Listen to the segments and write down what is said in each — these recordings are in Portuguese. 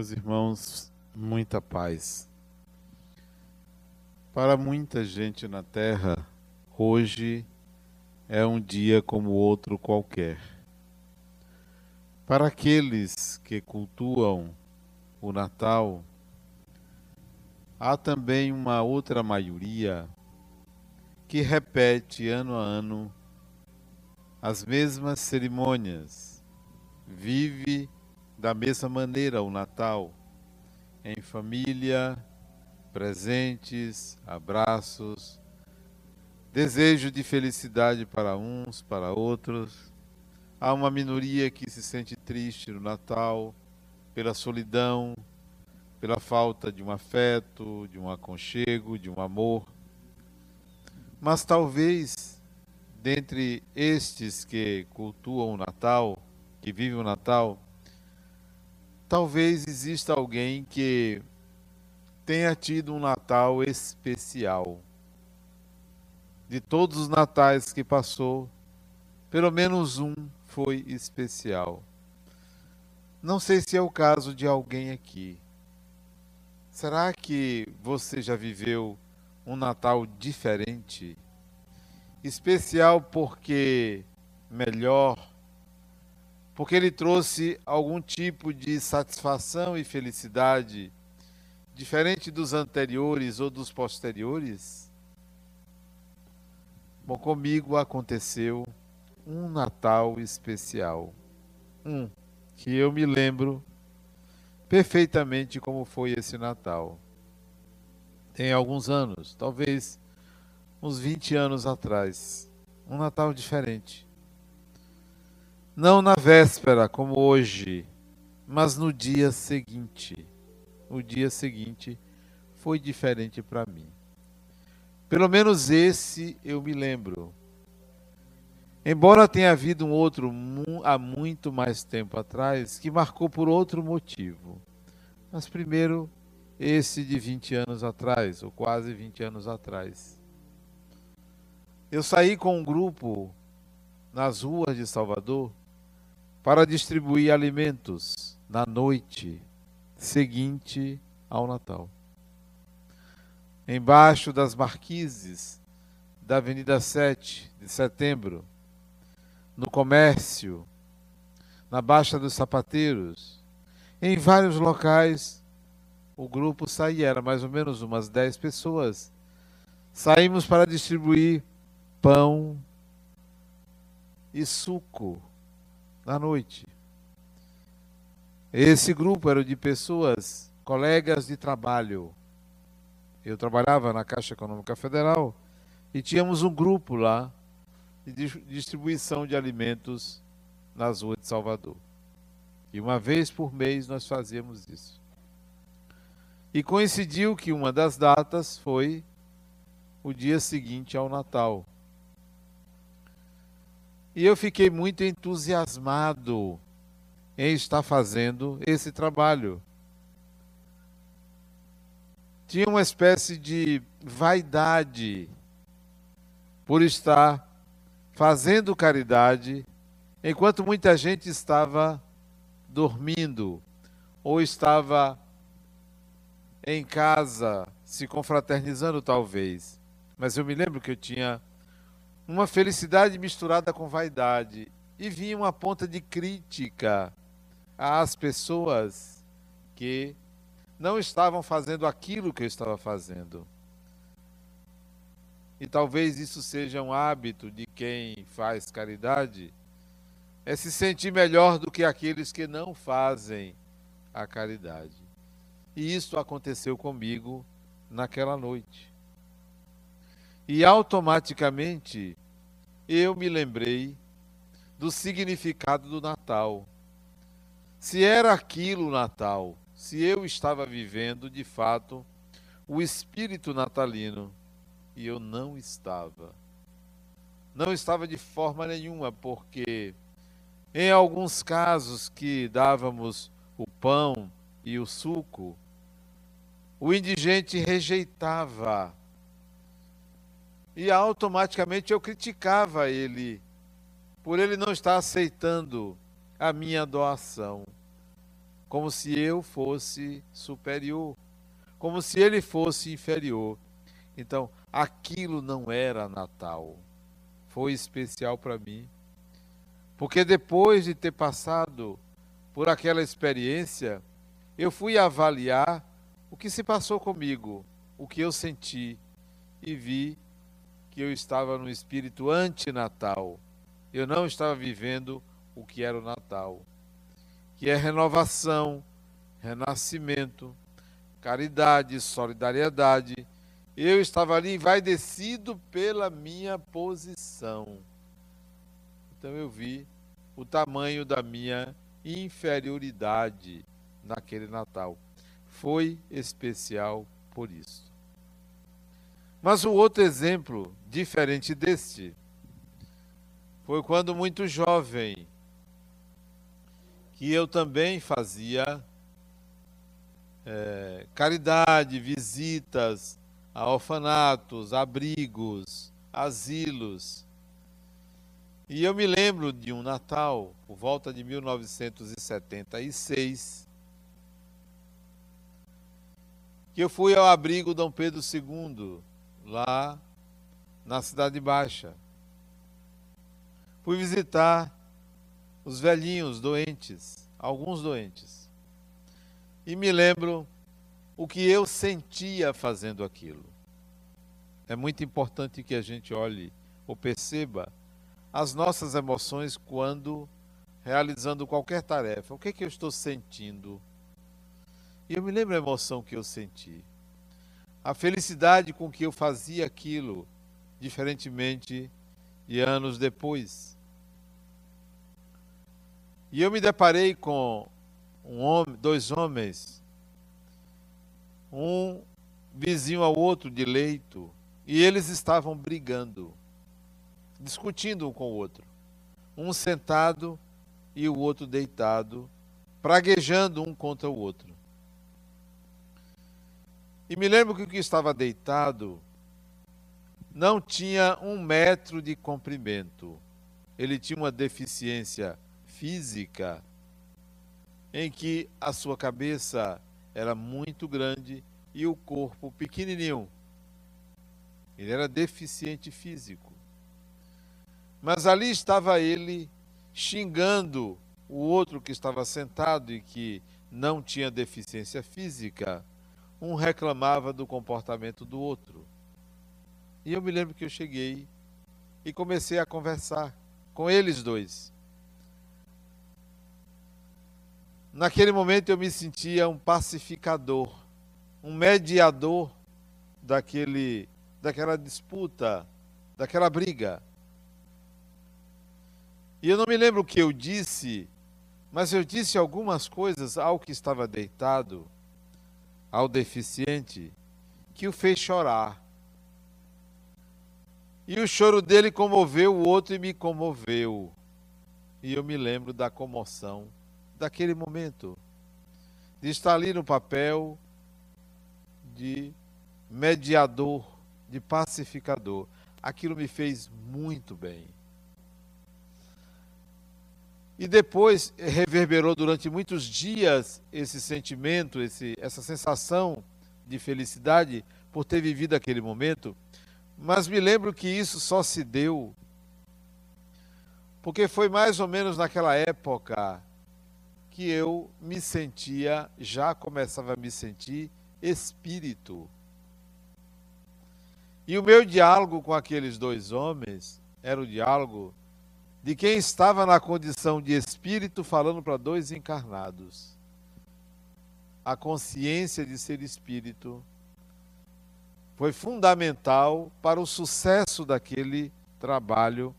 Meus irmãos, muita paz. Para muita gente na Terra, hoje é um dia como outro qualquer. Para aqueles que cultuam o Natal, há também uma outra maioria que repete ano a ano as mesmas cerimônias, vive da mesma maneira o Natal, em família, presentes, abraços, desejo de felicidade para uns, para outros. Há uma minoria que se sente triste no Natal pela solidão, pela falta de um afeto, de um aconchego, de um amor. Mas talvez, dentre estes que cultuam o Natal, que vivem o Natal, talvez exista alguém que tenha tido um Natal especial. De todos os natais que passou, pelo menos um foi especial. Não sei se é o caso de alguém aqui. Será que você já viveu um Natal diferente? Especial porque melhor porque ele trouxe algum tipo de satisfação e felicidade diferente dos anteriores ou dos posteriores? Bom, comigo aconteceu um Natal especial. Um que eu me lembro perfeitamente como foi esse Natal. Tem alguns anos, talvez uns 20 anos atrás. Um Natal diferente não na véspera, como hoje, mas no dia seguinte. O dia seguinte foi diferente para mim. Pelo menos esse eu me lembro. Embora tenha havido um outro há muito mais tempo atrás que marcou por outro motivo. Mas primeiro, esse de 20 anos atrás, ou quase 20 anos atrás. Eu saí com um grupo nas ruas de Salvador para distribuir alimentos na noite seguinte ao Natal. Embaixo das marquises da Avenida 7 de Setembro, no comércio, na Baixa dos Sapateiros, em vários locais, o grupo saía, era mais ou menos umas 10 pessoas. Saímos para distribuir pão e suco na noite. Esse grupo era de pessoas, colegas de trabalho. Eu trabalhava na Caixa Econômica Federal e tínhamos um grupo lá de distribuição de alimentos nas ruas de Salvador. E uma vez por mês nós fazíamos isso. E coincidiu que uma das datas foi o dia seguinte ao Natal. E eu fiquei muito entusiasmado em estar fazendo esse trabalho. Tinha uma espécie de vaidade por estar fazendo caridade enquanto muita gente estava dormindo ou estava em casa se confraternizando talvez. Mas eu me lembro que eu tinha uma felicidade misturada com vaidade. E vinha uma ponta de crítica às pessoas que não estavam fazendo aquilo que eu estava fazendo. E talvez isso seja um hábito de quem faz caridade, é se sentir melhor do que aqueles que não fazem a caridade. E isso aconteceu comigo naquela noite. E automaticamente eu me lembrei do significado do Natal. Se era aquilo o Natal, se eu estava vivendo de fato o espírito natalino, e eu não estava. Não estava de forma nenhuma, porque em alguns casos que dávamos o pão e o suco, o indigente rejeitava e automaticamente eu criticava ele por ele não estar aceitando a minha doação. como se eu fosse superior, como se ele fosse inferior. Então, aquilo não era Natal. Foi especial para mim. Porque depois de ter passado por aquela experiência, eu fui avaliar o que se passou comigo, o que eu senti e vi que eu estava no espírito antinatal. Eu não estava vivendo o que era o Natal, que é renovação, renascimento, caridade, solidariedade. Eu estava ali envaidecido pela minha posição. Então eu vi o tamanho da minha inferioridade naquele Natal. Foi especial por isso. Mas o outro exemplo, diferente deste, foi quando muito jovem, que eu também fazia é, caridade, visitas a orfanatos, abrigos, asilos. E eu me lembro de um Natal, por volta de 1976, que eu fui ao abrigo Dom Pedro II, lá na Cidade Baixa. Fui visitar os velhinhos doentes, alguns doentes. E me lembro o que eu sentia fazendo aquilo. É muito importante que a gente olhe ou perceba as nossas emoções quando realizando qualquer tarefa. O que, é que eu estou sentindo? E eu me lembro a emoção que eu senti a felicidade com que eu fazia aquilo, diferentemente de anos depois. E eu me deparei com um homem, dois homens, um vizinho ao outro de leito, e eles estavam brigando, discutindo um com o outro. Um sentado e o outro deitado, praguejando um contra o outro. E me lembro que o que estava deitado não tinha um metro de comprimento. Ele tinha uma deficiência física em que a sua cabeça era muito grande e o corpo pequenininho. Ele era deficiente físico. Mas ali estava ele xingando o outro que estava sentado e que não tinha deficiência física um reclamava do comportamento do outro. E eu me lembro que eu cheguei e comecei a conversar com eles dois. Naquele momento eu me sentia um pacificador, um mediador daquele, daquela disputa, daquela briga. E eu não me lembro o que eu disse, mas eu disse algumas coisas ao que estava deitado ao deficiente que o fez chorar. E o choro dele comoveu o outro e me comoveu. E eu me lembro da comoção daquele momento, de estar ali no papel de mediador, de pacificador. Aquilo me fez muito bem. E depois reverberou durante muitos dias esse sentimento, esse, essa sensação de felicidade por ter vivido aquele momento. Mas me lembro que isso só se deu porque foi mais ou menos naquela época que eu me sentia, já começava a me sentir espírito. E o meu diálogo com aqueles dois homens era o diálogo de quem estava na condição de espírito falando para dois encarnados. A consciência de ser espírito foi fundamental para o sucesso daquele trabalho,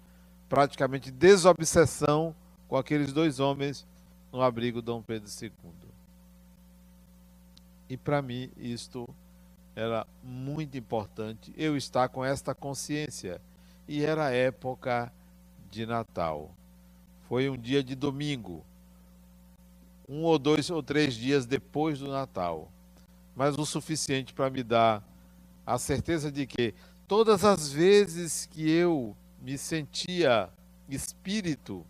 praticamente desobsessão com aqueles dois homens no abrigo Dom Pedro II. E para mim isto era muito importante, eu estar com esta consciência. E era a época de Natal. Foi um dia de domingo, um ou dois ou três dias depois do Natal, mas o suficiente para me dar a certeza de que todas as vezes que eu me sentia espírito,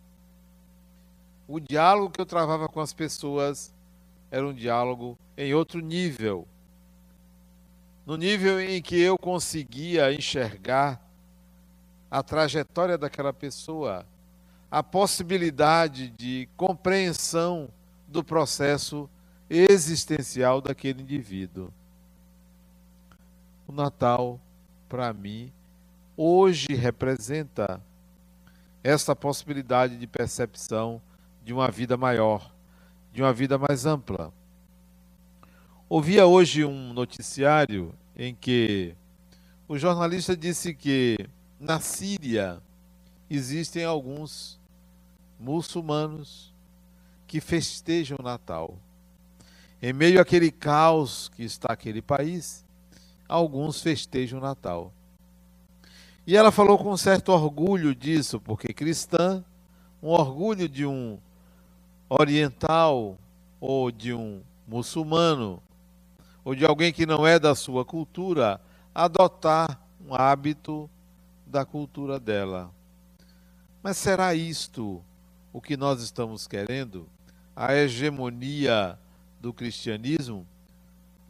o diálogo que eu travava com as pessoas era um diálogo em outro nível. No nível em que eu conseguia enxergar a trajetória daquela pessoa, a possibilidade de compreensão do processo existencial daquele indivíduo. O Natal, para mim, hoje representa essa possibilidade de percepção de uma vida maior, de uma vida mais ampla. Ouvia hoje um noticiário em que o jornalista disse que na Síria existem alguns muçulmanos que festejam o Natal. Em meio àquele caos que está aquele país, alguns festejam o Natal. E ela falou com certo orgulho disso, porque cristã, um orgulho de um oriental ou de um muçulmano ou de alguém que não é da sua cultura adotar um hábito da cultura dela. Mas será isto o que nós estamos querendo? A hegemonia do cristianismo?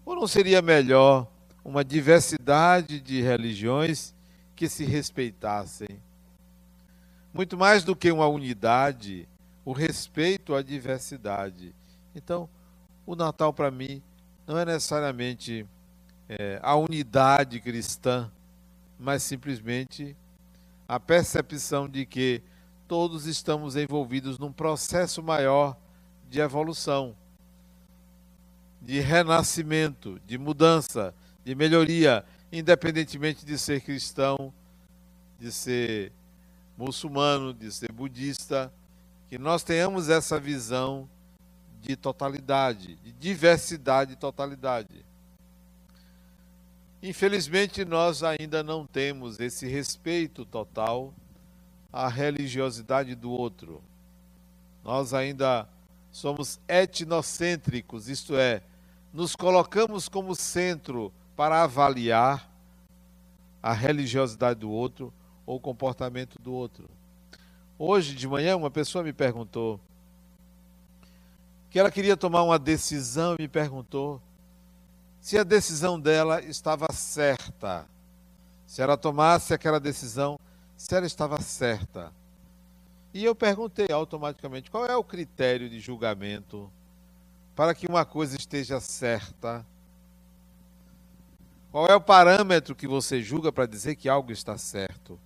Ou não seria melhor uma diversidade de religiões que se respeitassem? Muito mais do que uma unidade, o respeito à diversidade. Então, o Natal para mim não é necessariamente é, a unidade cristã, mas simplesmente a percepção de que todos estamos envolvidos num processo maior de evolução, de renascimento, de mudança, de melhoria, independentemente de ser cristão, de ser muçulmano, de ser budista, que nós tenhamos essa visão de totalidade, de diversidade e totalidade. Infelizmente, nós ainda não temos esse respeito total à religiosidade do outro. Nós ainda somos etnocêntricos, isto é, nos colocamos como centro para avaliar a religiosidade do outro ou o comportamento do outro. Hoje de manhã, uma pessoa me perguntou que ela queria tomar uma decisão e me perguntou se a decisão dela estava certa. Se ela tomasse aquela decisão, se ela estava certa. E eu perguntei automaticamente qual é o critério de julgamento para que uma coisa esteja certa. Qual é o parâmetro que você julga para dizer que algo está certo?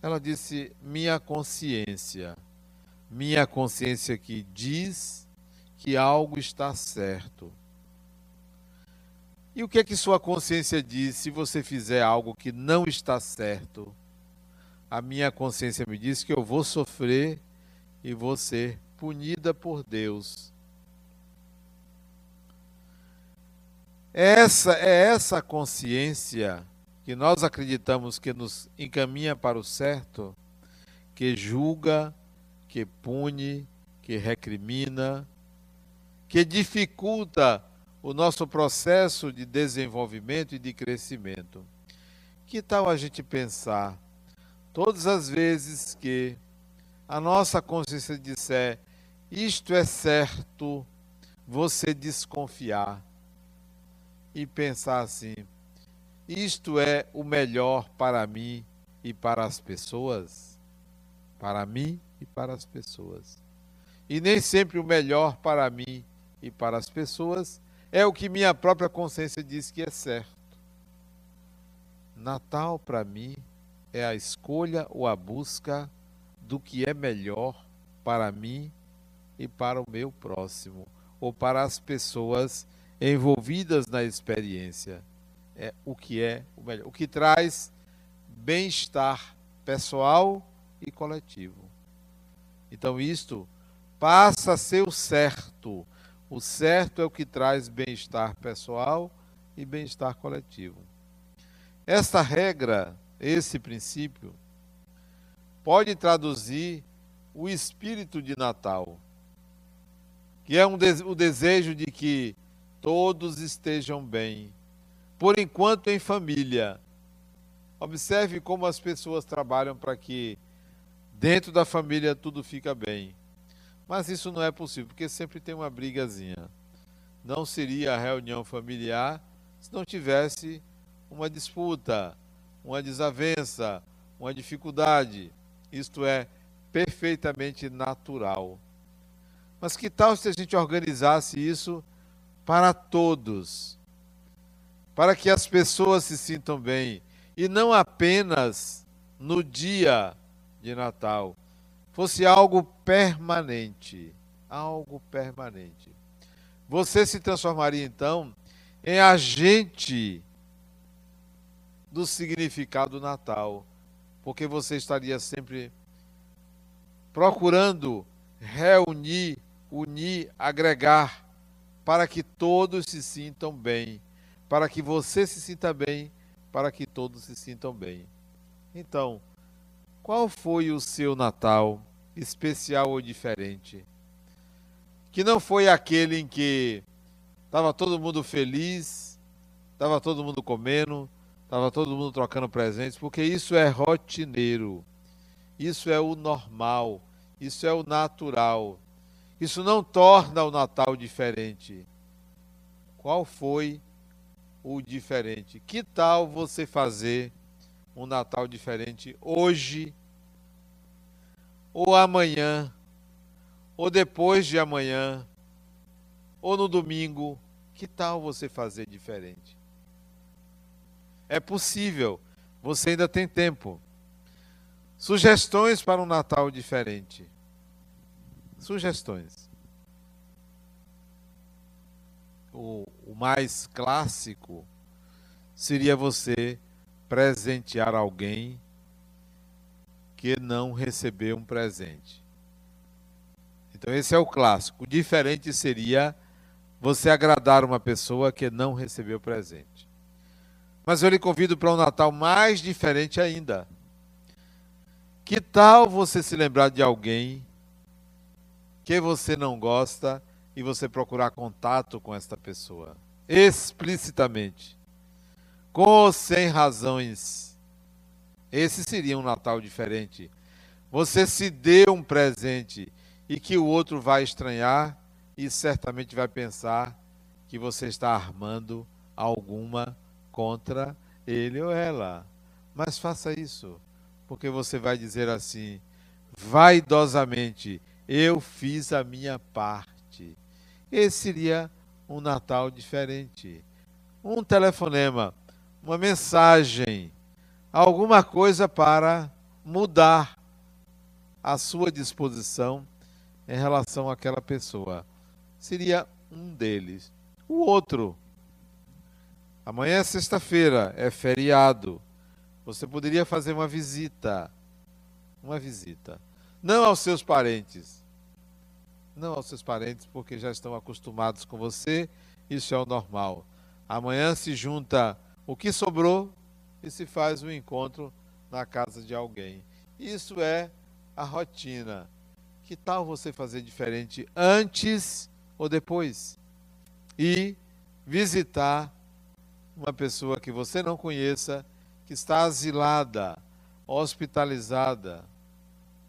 Ela disse: minha consciência minha consciência que diz que algo está certo. E o que é que sua consciência diz se você fizer algo que não está certo? A minha consciência me diz que eu vou sofrer e vou ser punida por Deus. Essa é essa consciência que nós acreditamos que nos encaminha para o certo, que julga que pune, que recrimina, que dificulta o nosso processo de desenvolvimento e de crescimento. Que tal a gente pensar, todas as vezes que a nossa consciência disser isto é certo, você desconfiar e pensar assim: isto é o melhor para mim e para as pessoas? Para mim e para as pessoas. E nem sempre o melhor para mim e para as pessoas é o que minha própria consciência diz que é certo. Natal para mim é a escolha ou a busca do que é melhor para mim e para o meu próximo, ou para as pessoas envolvidas na experiência. É o que é o melhor, o que traz bem-estar pessoal e coletivo. Então, isto passa a ser o certo. O certo é o que traz bem-estar pessoal e bem-estar coletivo. Esta regra, esse princípio, pode traduzir o espírito de Natal, que é um de o desejo de que todos estejam bem, por enquanto em família. Observe como as pessoas trabalham para que Dentro da família tudo fica bem. Mas isso não é possível, porque sempre tem uma brigazinha. Não seria a reunião familiar se não tivesse uma disputa, uma desavença, uma dificuldade. Isto é perfeitamente natural. Mas que tal se a gente organizasse isso para todos? Para que as pessoas se sintam bem e não apenas no dia de Natal, fosse algo permanente, algo permanente. Você se transformaria então em agente do significado do Natal, porque você estaria sempre procurando reunir, unir, agregar, para que todos se sintam bem, para que você se sinta bem, para que todos se sintam bem. Então, qual foi o seu Natal, especial ou diferente? Que não foi aquele em que estava todo mundo feliz, estava todo mundo comendo, estava todo mundo trocando presentes, porque isso é rotineiro, isso é o normal, isso é o natural. Isso não torna o Natal diferente. Qual foi o diferente? Que tal você fazer um Natal diferente hoje, ou amanhã, ou depois de amanhã, ou no domingo? Que tal você fazer diferente? É possível, você ainda tem tempo. Sugestões para um Natal diferente. Sugestões. O, o mais clássico seria você presentear alguém que não recebeu um presente. Então, esse é o clássico. O diferente seria você agradar uma pessoa que não recebeu presente. Mas eu lhe convido para um Natal mais diferente ainda. Que tal você se lembrar de alguém que você não gosta e você procurar contato com esta pessoa? Explicitamente. Com ou sem razões. Esse seria um Natal diferente. Você se deu um presente e que o outro vai estranhar e certamente vai pensar que você está armando alguma contra ele ou ela. Mas faça isso porque você vai dizer assim: vaidosamente, eu fiz a minha parte. Esse seria um Natal diferente. Um telefonema, uma mensagem, alguma coisa para mudar a sua disposição em relação àquela pessoa. Seria um deles. O outro, amanhã é sexta-feira, é feriado. Você poderia fazer uma visita. Uma visita. Não aos seus parentes. Não aos seus parentes, porque já estão acostumados com você. Isso é o normal. Amanhã se junta o que sobrou e se faz um encontro na casa de alguém. Isso é a rotina. Que tal você fazer diferente antes ou depois? E visitar uma pessoa que você não conheça que está asilada, hospitalizada,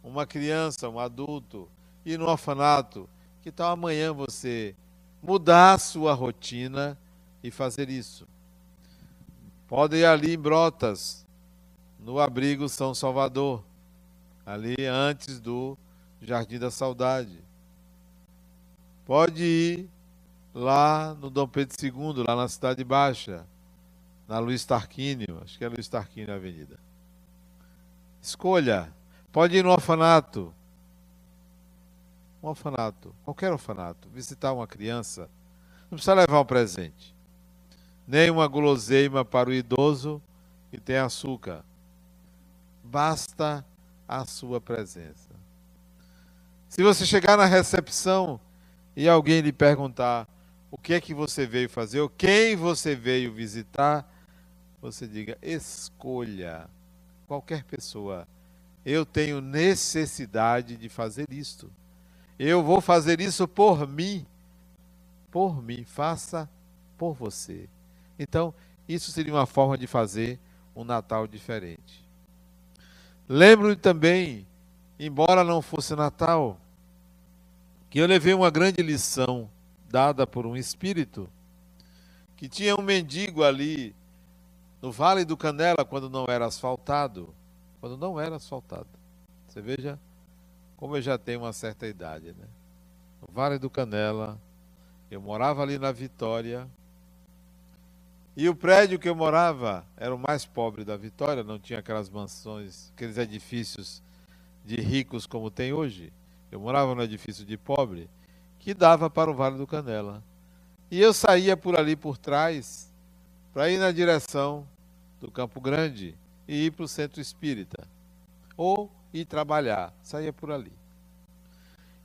uma criança, um adulto, e no orfanato, que tal amanhã você mudar a sua rotina e fazer isso? Pode ir ali em Brotas, no abrigo São Salvador, ali antes do Jardim da Saudade. Pode ir lá no Dom Pedro II, lá na Cidade Baixa na Luiz Tarquínio, acho que é Luiz Tarquínio a Avenida. Escolha. Pode ir no orfanato. Um orfanato, qualquer orfanato, visitar uma criança. Não precisa levar um presente. Nem uma guloseima para o idoso que tem açúcar. Basta a sua presença. Se você chegar na recepção e alguém lhe perguntar o que é que você veio fazer, ou quem você veio visitar, você diga: escolha qualquer pessoa. Eu tenho necessidade de fazer isto. Eu vou fazer isso por mim. Por mim. Faça por você. Então, isso seria uma forma de fazer um Natal diferente. Lembro também, embora não fosse Natal, que eu levei uma grande lição dada por um espírito que tinha um mendigo ali no Vale do Canela quando não era asfaltado, quando não era asfaltado. Você veja como eu já tenho uma certa idade, né? No Vale do Canela, eu morava ali na Vitória, e o prédio que eu morava era o mais pobre da Vitória, não tinha aquelas mansões, aqueles edifícios de ricos como tem hoje. Eu morava no edifício de pobre, que dava para o Vale do Canela. E eu saía por ali por trás para ir na direção do Campo Grande e ir para o centro espírita. Ou ir trabalhar, saía por ali.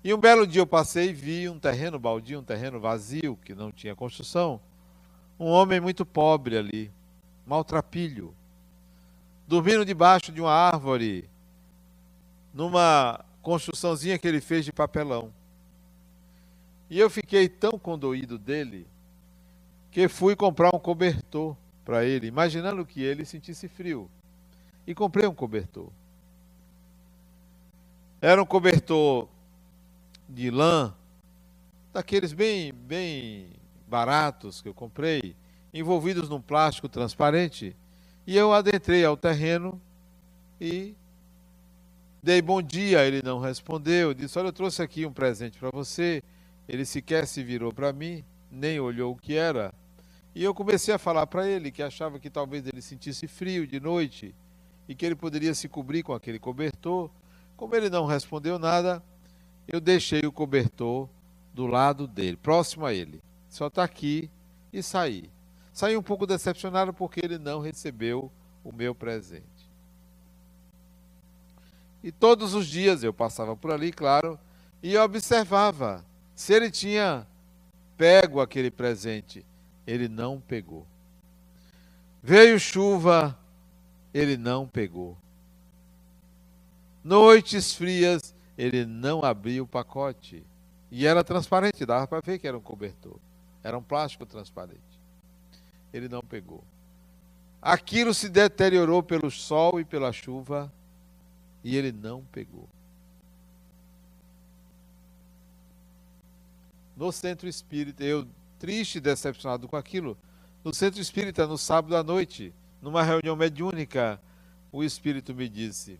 E um belo dia eu passei e vi um terreno baldio, um terreno vazio, que não tinha construção um homem muito pobre ali, maltrapilho, dormindo debaixo de uma árvore, numa construçãozinha que ele fez de papelão. E eu fiquei tão condoído dele que fui comprar um cobertor para ele, imaginando que ele sentisse frio. E comprei um cobertor. Era um cobertor de lã, daqueles bem, bem baratos que eu comprei, envolvidos num plástico transparente, e eu adentrei ao terreno e dei bom dia, ele não respondeu, disse: "Olha, eu trouxe aqui um presente para você". Ele sequer se virou para mim, nem olhou o que era. E eu comecei a falar para ele que achava que talvez ele sentisse frio de noite e que ele poderia se cobrir com aquele cobertor. Como ele não respondeu nada, eu deixei o cobertor do lado dele, próximo a ele só está aqui e saí. Saí um pouco decepcionado porque ele não recebeu o meu presente. E todos os dias eu passava por ali, claro, e observava se ele tinha pego aquele presente. Ele não pegou. Veio chuva, ele não pegou. Noites frias, ele não abriu o pacote. E era transparente, dava para ver que era um cobertor. Era um plástico transparente. Ele não pegou. Aquilo se deteriorou pelo sol e pela chuva e ele não pegou. No centro espírita, eu triste e decepcionado com aquilo, no centro espírita, no sábado à noite, numa reunião mediúnica, o espírito me disse: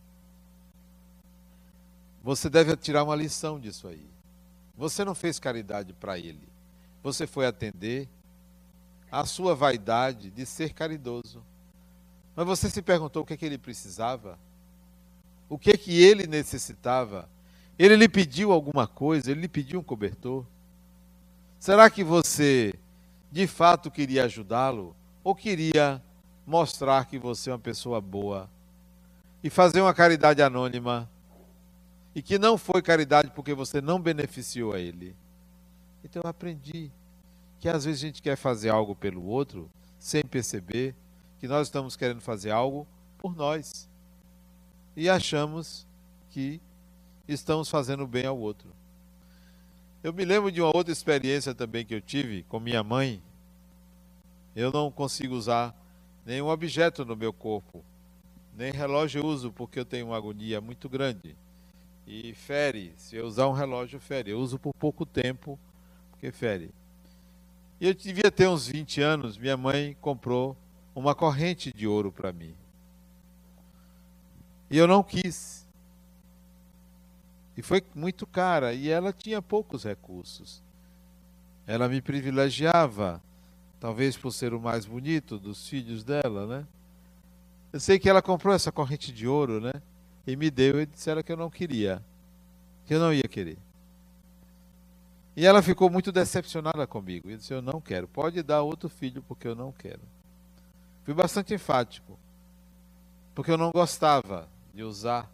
Você deve tirar uma lição disso aí. Você não fez caridade para ele você foi atender à sua vaidade de ser caridoso. Mas você se perguntou o que, é que ele precisava? O que, é que ele necessitava? Ele lhe pediu alguma coisa? Ele lhe pediu um cobertor? Será que você de fato queria ajudá-lo? Ou queria mostrar que você é uma pessoa boa? E fazer uma caridade anônima? E que não foi caridade porque você não beneficiou a ele? Então eu aprendi que às vezes a gente quer fazer algo pelo outro sem perceber que nós estamos querendo fazer algo por nós. E achamos que estamos fazendo bem ao outro. Eu me lembro de uma outra experiência também que eu tive com minha mãe. Eu não consigo usar nenhum objeto no meu corpo. Nem relógio eu uso porque eu tenho uma agonia muito grande. E fere, se eu usar um relógio, fere. Eu uso por pouco tempo porque fere. E eu devia ter uns 20 anos, minha mãe comprou uma corrente de ouro para mim. E eu não quis. E foi muito cara, e ela tinha poucos recursos. Ela me privilegiava, talvez por ser o mais bonito dos filhos dela, né? Eu sei que ela comprou essa corrente de ouro, né? E me deu e disseram que eu não queria, que eu não ia querer. E ela ficou muito decepcionada comigo. E disse: Eu não quero. Pode dar outro filho, porque eu não quero. Fui bastante enfático. Porque eu não gostava de usar.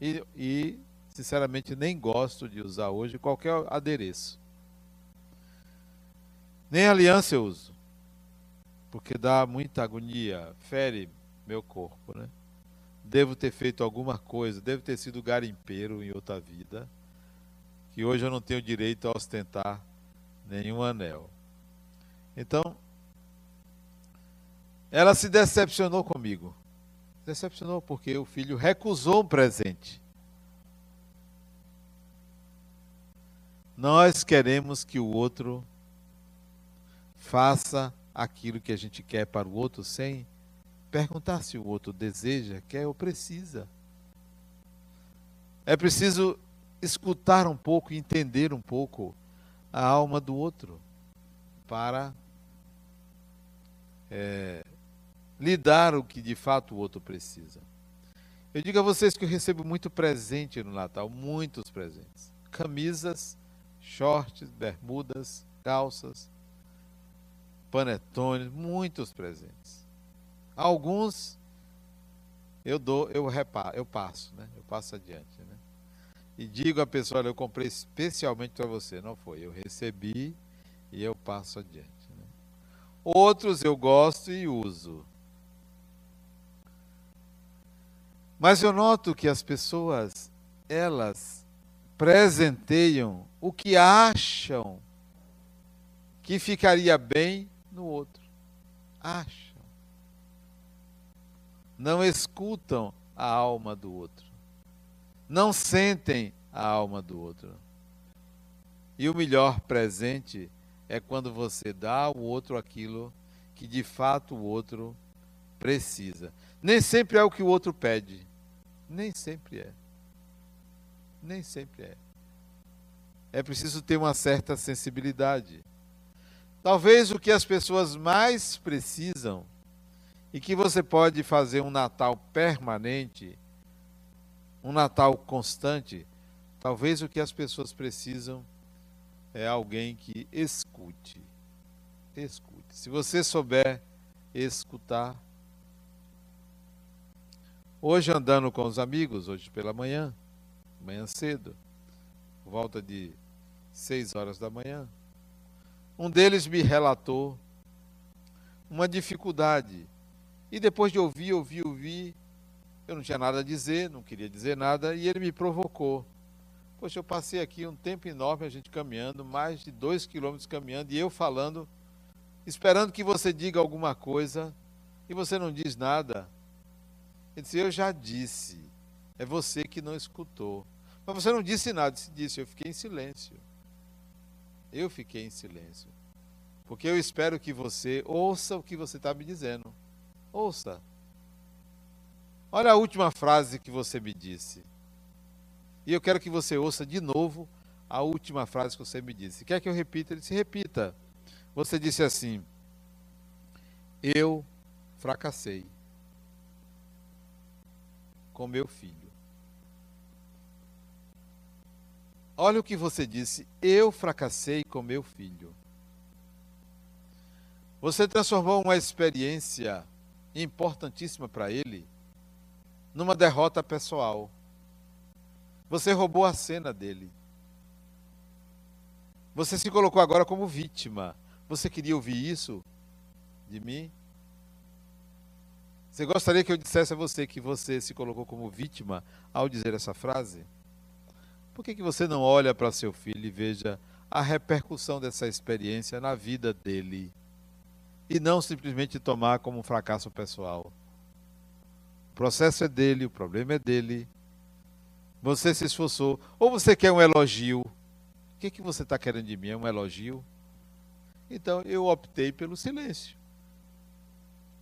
E, e, sinceramente, nem gosto de usar hoje qualquer adereço. Nem aliança eu uso. Porque dá muita agonia, fere meu corpo, né? Devo ter feito alguma coisa, devo ter sido garimpeiro em outra vida que hoje eu não tenho direito a ostentar nenhum anel. Então, ela se decepcionou comigo. Decepcionou porque o filho recusou um presente. Nós queremos que o outro faça aquilo que a gente quer para o outro sem perguntar se o outro deseja, quer ou precisa. É preciso escutar um pouco, entender um pouco a alma do outro para é, lhe dar o que de fato o outro precisa. Eu digo a vocês que eu recebo muito presente no Natal, muitos presentes. Camisas, shorts, bermudas, calças, panetones, muitos presentes. Alguns eu dou, eu reparo, eu passo, né? Eu passo adiante, né? E digo à pessoa, olha, eu comprei especialmente para você, não foi? Eu recebi e eu passo adiante. Né? Outros eu gosto e uso. Mas eu noto que as pessoas, elas presenteiam o que acham que ficaria bem no outro. Acham. Não escutam a alma do outro. Não sentem a alma do outro. E o melhor presente é quando você dá ao outro aquilo que de fato o outro precisa. Nem sempre é o que o outro pede. Nem sempre é. Nem sempre é. É preciso ter uma certa sensibilidade. Talvez o que as pessoas mais precisam e que você pode fazer um Natal permanente, um Natal constante, talvez o que as pessoas precisam é alguém que escute. Escute. Se você souber escutar. Hoje andando com os amigos, hoje pela manhã, manhã cedo, volta de seis horas da manhã, um deles me relatou uma dificuldade. E depois de ouvir, ouvir, ouvir, eu não tinha nada a dizer, não queria dizer nada, e ele me provocou. Poxa, eu passei aqui um tempo enorme a gente caminhando, mais de dois quilômetros caminhando, e eu falando, esperando que você diga alguma coisa, e você não diz nada. Ele disse, eu já disse, é você que não escutou. Mas você não disse nada, disse, disse eu fiquei em silêncio. Eu fiquei em silêncio. Porque eu espero que você ouça o que você está me dizendo. Ouça. Olha a última frase que você me disse. E eu quero que você ouça de novo a última frase que você me disse. Quer que eu repita? Ele se repita. Você disse assim: Eu fracassei com meu filho. Olha o que você disse. Eu fracassei com meu filho. Você transformou uma experiência importantíssima para ele numa derrota pessoal. Você roubou a cena dele. Você se colocou agora como vítima. Você queria ouvir isso de mim? Você gostaria que eu dissesse a você que você se colocou como vítima ao dizer essa frase? Por que, que você não olha para seu filho e veja a repercussão dessa experiência na vida dele? E não simplesmente tomar como um fracasso pessoal. Processo é dele, o problema é dele. Você se esforçou. Ou você quer um elogio. O que, que você está querendo de mim? É um elogio? Então eu optei pelo silêncio.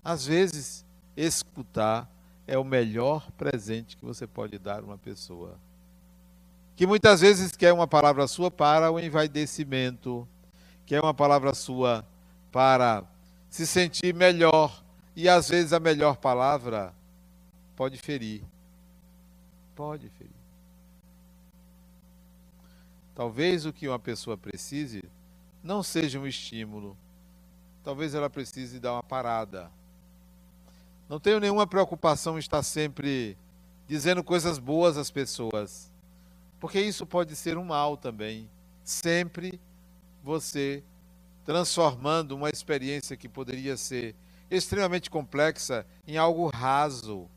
Às vezes, escutar é o melhor presente que você pode dar a uma pessoa que muitas vezes quer uma palavra sua para o envaidecimento, quer uma palavra sua para se sentir melhor, e às vezes a melhor palavra pode ferir. Pode ferir. Talvez o que uma pessoa precise não seja um estímulo. Talvez ela precise dar uma parada. Não tenho nenhuma preocupação em estar sempre dizendo coisas boas às pessoas. Porque isso pode ser um mal também. Sempre você transformando uma experiência que poderia ser extremamente complexa em algo raso,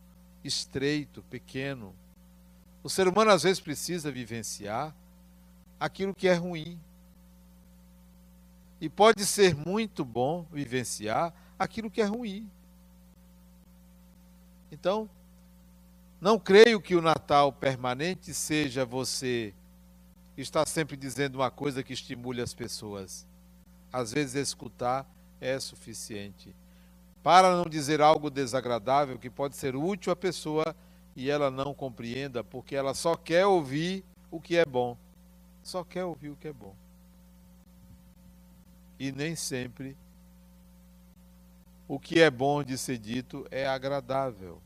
estreito, pequeno. O ser humano às vezes precisa vivenciar aquilo que é ruim. E pode ser muito bom vivenciar aquilo que é ruim. Então, não creio que o Natal permanente seja você estar sempre dizendo uma coisa que estimule as pessoas. Às vezes, escutar é suficiente. Para não dizer algo desagradável que pode ser útil à pessoa e ela não compreenda, porque ela só quer ouvir o que é bom. Só quer ouvir o que é bom. E nem sempre o que é bom de ser dito é agradável.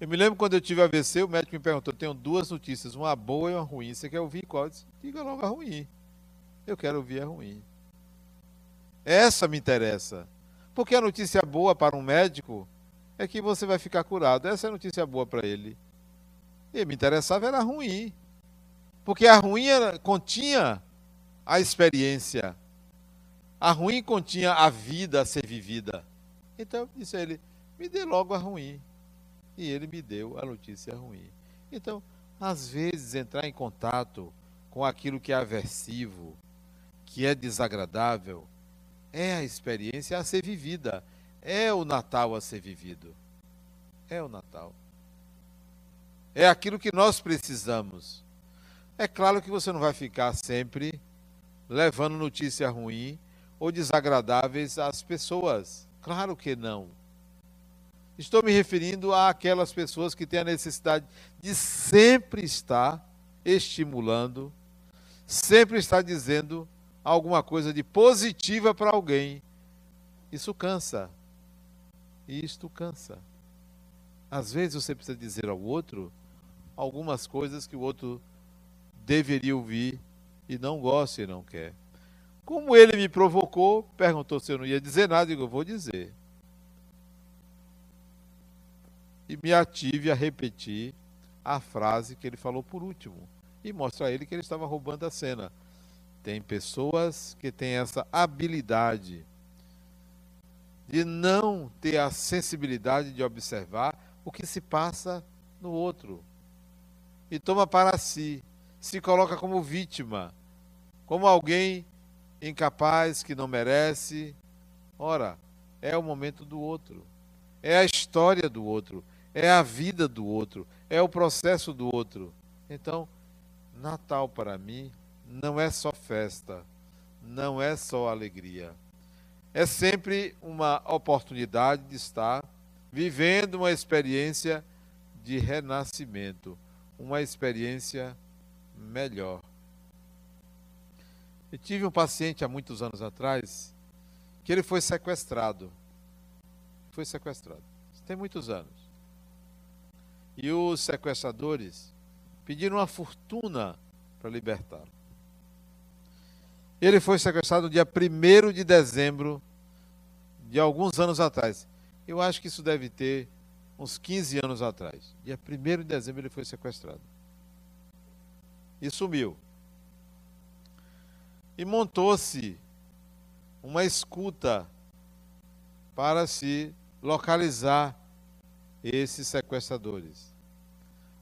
Eu me lembro quando eu tive AVC, o médico me perguntou: tenho duas notícias, uma boa e uma ruim. Você quer ouvir qual? Disse, Diga logo a ruim. Eu quero ouvir a ruim. Essa me interessa. Porque a notícia boa para um médico é que você vai ficar curado. Essa é a notícia boa para ele. E me interessava era ruim. Porque a ruim era, continha a experiência a ruim continha a vida a ser vivida. Então eu disse a ele: me dê logo a ruim. E ele me deu a notícia ruim. Então, às vezes, entrar em contato com aquilo que é aversivo, que é desagradável, é a experiência a ser vivida. É o Natal a ser vivido. É o Natal. É aquilo que nós precisamos. É claro que você não vai ficar sempre levando notícia ruim ou desagradáveis às pessoas. Claro que não. Estou me referindo àquelas pessoas que têm a necessidade de sempre estar estimulando, sempre estar dizendo alguma coisa de positiva para alguém. Isso cansa. Isto cansa. Às vezes você precisa dizer ao outro algumas coisas que o outro deveria ouvir e não gosta e não quer. Como ele me provocou, perguntou se eu não ia dizer nada, digo, eu vou dizer. E me ative a repetir a frase que ele falou por último. E mostrar a ele que ele estava roubando a cena. Tem pessoas que têm essa habilidade de não ter a sensibilidade de observar o que se passa no outro. E toma para si, se coloca como vítima, como alguém incapaz, que não merece. Ora, é o momento do outro, é a história do outro, é a vida do outro, é o processo do outro. Então, Natal para mim não é só festa, não é só alegria. É sempre uma oportunidade de estar vivendo uma experiência de renascimento, uma experiência melhor. Eu tive um paciente há muitos anos atrás que ele foi sequestrado. Foi sequestrado. Tem muitos anos. E os sequestradores pediram uma fortuna para libertá-lo. Ele foi sequestrado no dia 1 de dezembro de alguns anos atrás. Eu acho que isso deve ter uns 15 anos atrás. Dia 1 de dezembro ele foi sequestrado. E sumiu e montou-se uma escuta para se localizar esses sequestradores.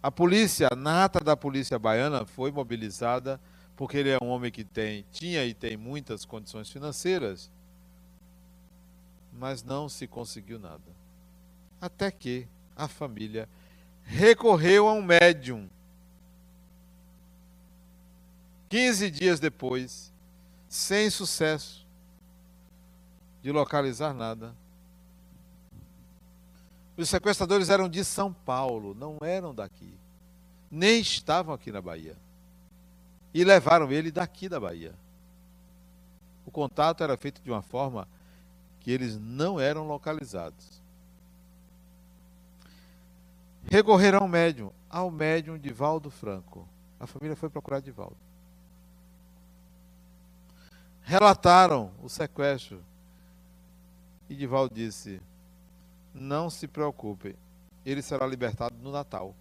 A polícia, a nata da polícia baiana foi mobilizada porque ele é um homem que tem, tinha e tem muitas condições financeiras, mas não se conseguiu nada. Até que a família recorreu a um médium. 15 dias depois, sem sucesso de localizar nada. Os sequestradores eram de São Paulo, não eram daqui. Nem estavam aqui na Bahia. E levaram ele daqui da Bahia. O contato era feito de uma forma que eles não eram localizados. Recorreram ao médium, ao médium de Valdo Franco. A família foi procurar de Valdo relataram o sequestro. E Divaldo disse: Não se preocupe, ele será libertado no Natal.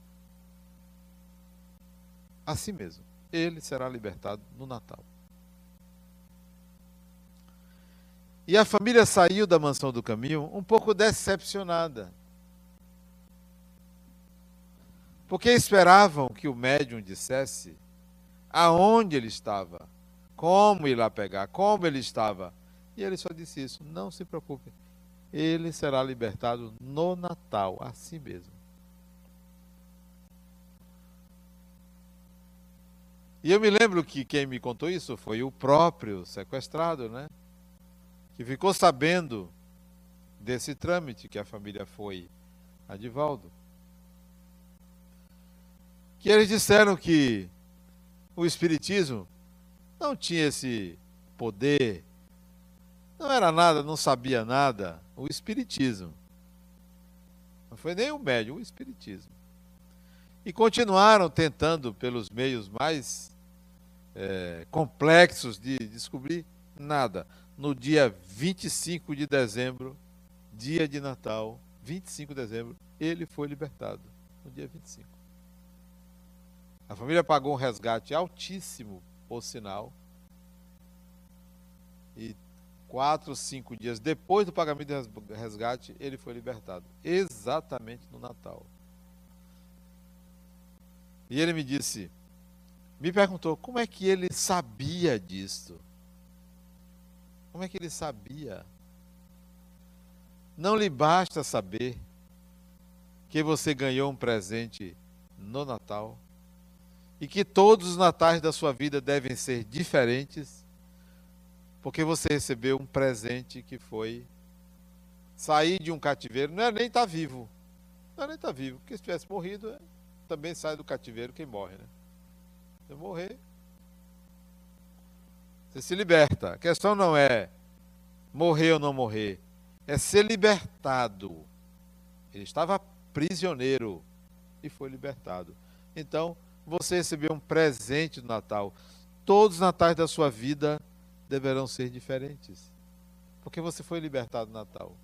Assim mesmo, ele será libertado no Natal. E a família saiu da mansão do caminho um pouco decepcionada. Porque esperavam que o médium dissesse aonde ele estava como ir lá pegar, como ele estava. E ele só disse isso: não se preocupe, ele será libertado no Natal, assim mesmo. E eu me lembro que quem me contou isso foi o próprio sequestrado, né? Que ficou sabendo desse trâmite que a família foi a Divaldo. Que eles disseram que o Espiritismo não tinha esse poder, não era nada, não sabia nada. O Espiritismo. Não foi nem o médium, o Espiritismo. E continuaram tentando, pelos meios mais é, complexos de descobrir, nada. No dia 25 de dezembro, dia de Natal, 25 de dezembro, ele foi libertado. No dia 25. A família pagou um resgate altíssimo, por sinal. E quatro, cinco dias depois do pagamento do resgate, ele foi libertado. Exatamente no Natal. E ele me disse, me perguntou como é que ele sabia disto. Como é que ele sabia? Não lhe basta saber que você ganhou um presente no Natal e que todos os natais da sua vida devem ser diferentes, porque você recebeu um presente que foi sair de um cativeiro, não é nem estar tá vivo. Não é nem estar tá vivo, porque se tivesse morrido, é, também sai do cativeiro quem morre, né? Se morrer, você se liberta. A questão não é morrer ou não morrer, é ser libertado. Ele estava prisioneiro e foi libertado. Então, você recebeu um presente do Natal. Todos os natais da sua vida deverão ser diferentes. Porque você foi libertado no Natal.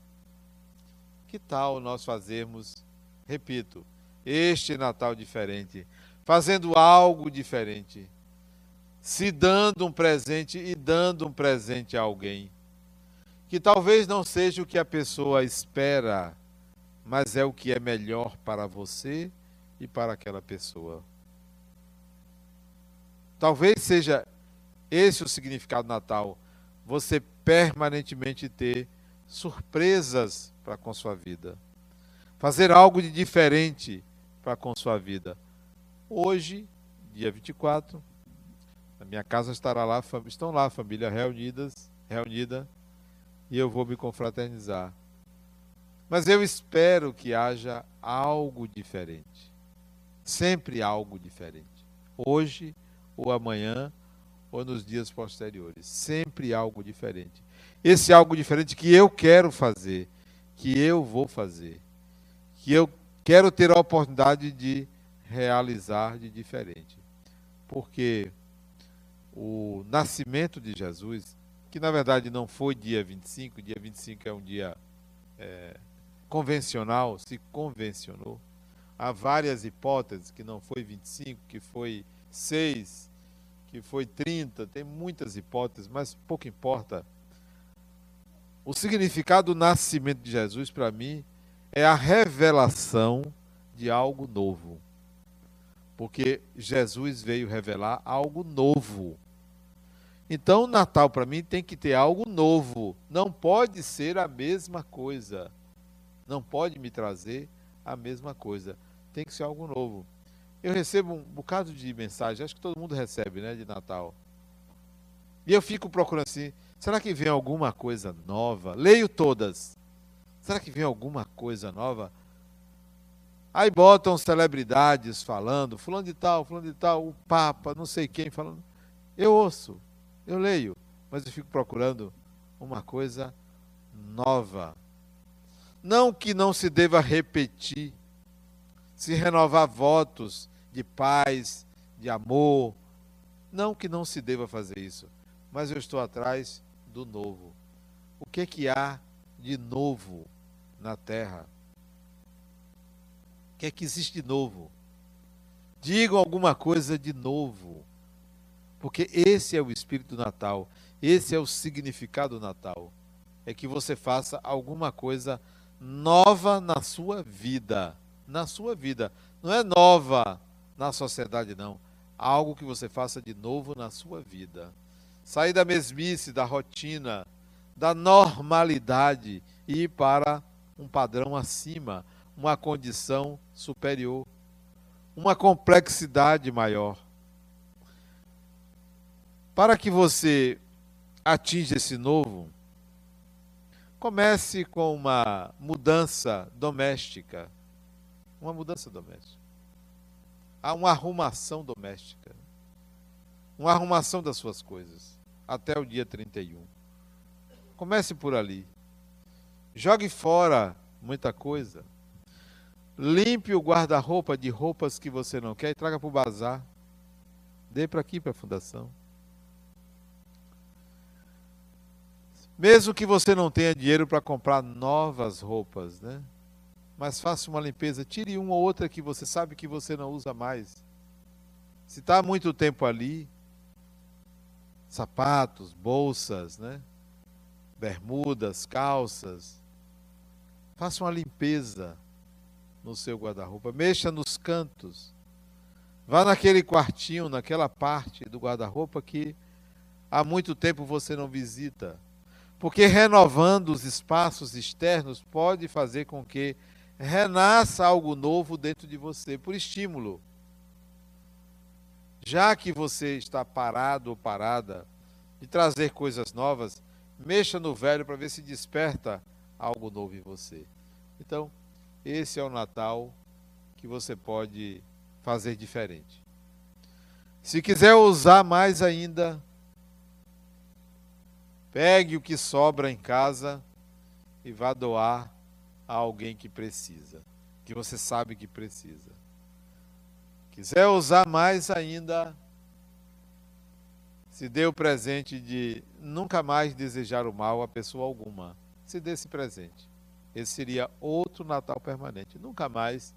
Que tal nós fazermos, repito, este Natal diferente, fazendo algo diferente, se dando um presente e dando um presente a alguém, que talvez não seja o que a pessoa espera, mas é o que é melhor para você e para aquela pessoa. Talvez seja esse o significado do Natal. Você permanentemente ter surpresas para com sua vida. Fazer algo de diferente para com sua vida. Hoje, dia 24, na minha casa estará lá, estão lá família reunidas, reunida, e eu vou me confraternizar. Mas eu espero que haja algo diferente. Sempre algo diferente. Hoje, ou amanhã, ou nos dias posteriores. Sempre algo diferente. Esse algo diferente que eu quero fazer, que eu vou fazer, que eu quero ter a oportunidade de realizar de diferente. Porque o nascimento de Jesus, que na verdade não foi dia 25, dia 25 é um dia é, convencional, se convencionou. Há várias hipóteses que não foi 25, que foi 6, que foi 30, tem muitas hipóteses, mas pouco importa. O significado do nascimento de Jesus, para mim, é a revelação de algo novo. Porque Jesus veio revelar algo novo. Então, o Natal, para mim, tem que ter algo novo. Não pode ser a mesma coisa. Não pode me trazer a mesma coisa. Tem que ser algo novo. Eu recebo um bocado de mensagem, acho que todo mundo recebe, né, de Natal. E eu fico procurando assim, será que vem alguma coisa nova? Leio todas. Será que vem alguma coisa nova? Aí botam celebridades falando, fulano de tal, fulano de tal, o Papa, não sei quem falando. Eu ouço, eu leio, mas eu fico procurando uma coisa nova. Não que não se deva repetir, se renovar votos de paz, de amor. Não que não se deva fazer isso, mas eu estou atrás do novo. O que é que há de novo na terra? Que é que existe de novo? Digam alguma coisa de novo. Porque esse é o espírito do Natal, esse é o significado do Natal. É que você faça alguma coisa nova na sua vida na sua vida. Não é nova na sociedade, não. Algo que você faça de novo na sua vida. Sair da mesmice, da rotina, da normalidade e ir para um padrão acima, uma condição superior, uma complexidade maior. Para que você atinja esse novo, comece com uma mudança doméstica. Uma mudança doméstica. Há uma arrumação doméstica. Uma arrumação das suas coisas. Até o dia 31. Comece por ali. Jogue fora muita coisa. Limpe o guarda-roupa de roupas que você não quer e traga para o bazar. Dê para aqui, para a fundação. Mesmo que você não tenha dinheiro para comprar novas roupas, né? Mas faça uma limpeza, tire uma ou outra que você sabe que você não usa mais. Se está muito tempo ali, sapatos, bolsas, né? Bermudas, calças. Faça uma limpeza no seu guarda-roupa, mexa nos cantos. Vá naquele quartinho, naquela parte do guarda-roupa que há muito tempo você não visita. Porque renovando os espaços externos pode fazer com que renasça algo novo dentro de você, por estímulo. Já que você está parado ou parada de trazer coisas novas, mexa no velho para ver se desperta algo novo em você. Então, esse é o Natal que você pode fazer diferente. Se quiser usar mais ainda, pegue o que sobra em casa e vá doar a alguém que precisa, que você sabe que precisa. Quiser usar mais ainda, se dê o presente de nunca mais desejar o mal a pessoa alguma. Se dê esse presente. Esse seria outro Natal permanente. Nunca mais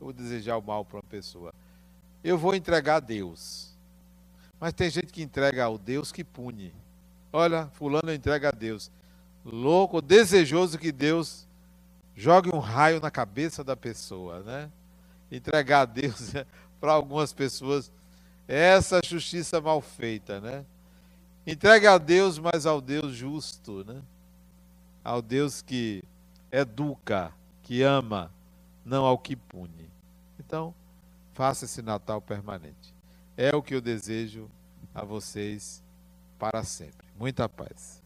eu vou desejar o mal para uma pessoa. Eu vou entregar a Deus. Mas tem gente que entrega ao Deus que pune. Olha, fulano entrega a Deus. Louco, desejoso que Deus jogue um raio na cabeça da pessoa, né? Entregar a Deus para algumas pessoas essa justiça mal feita, né? Entrega a Deus, mas ao Deus justo, né? Ao Deus que educa, que ama, não ao que pune. Então, faça esse Natal permanente. É o que eu desejo a vocês para sempre. Muita paz.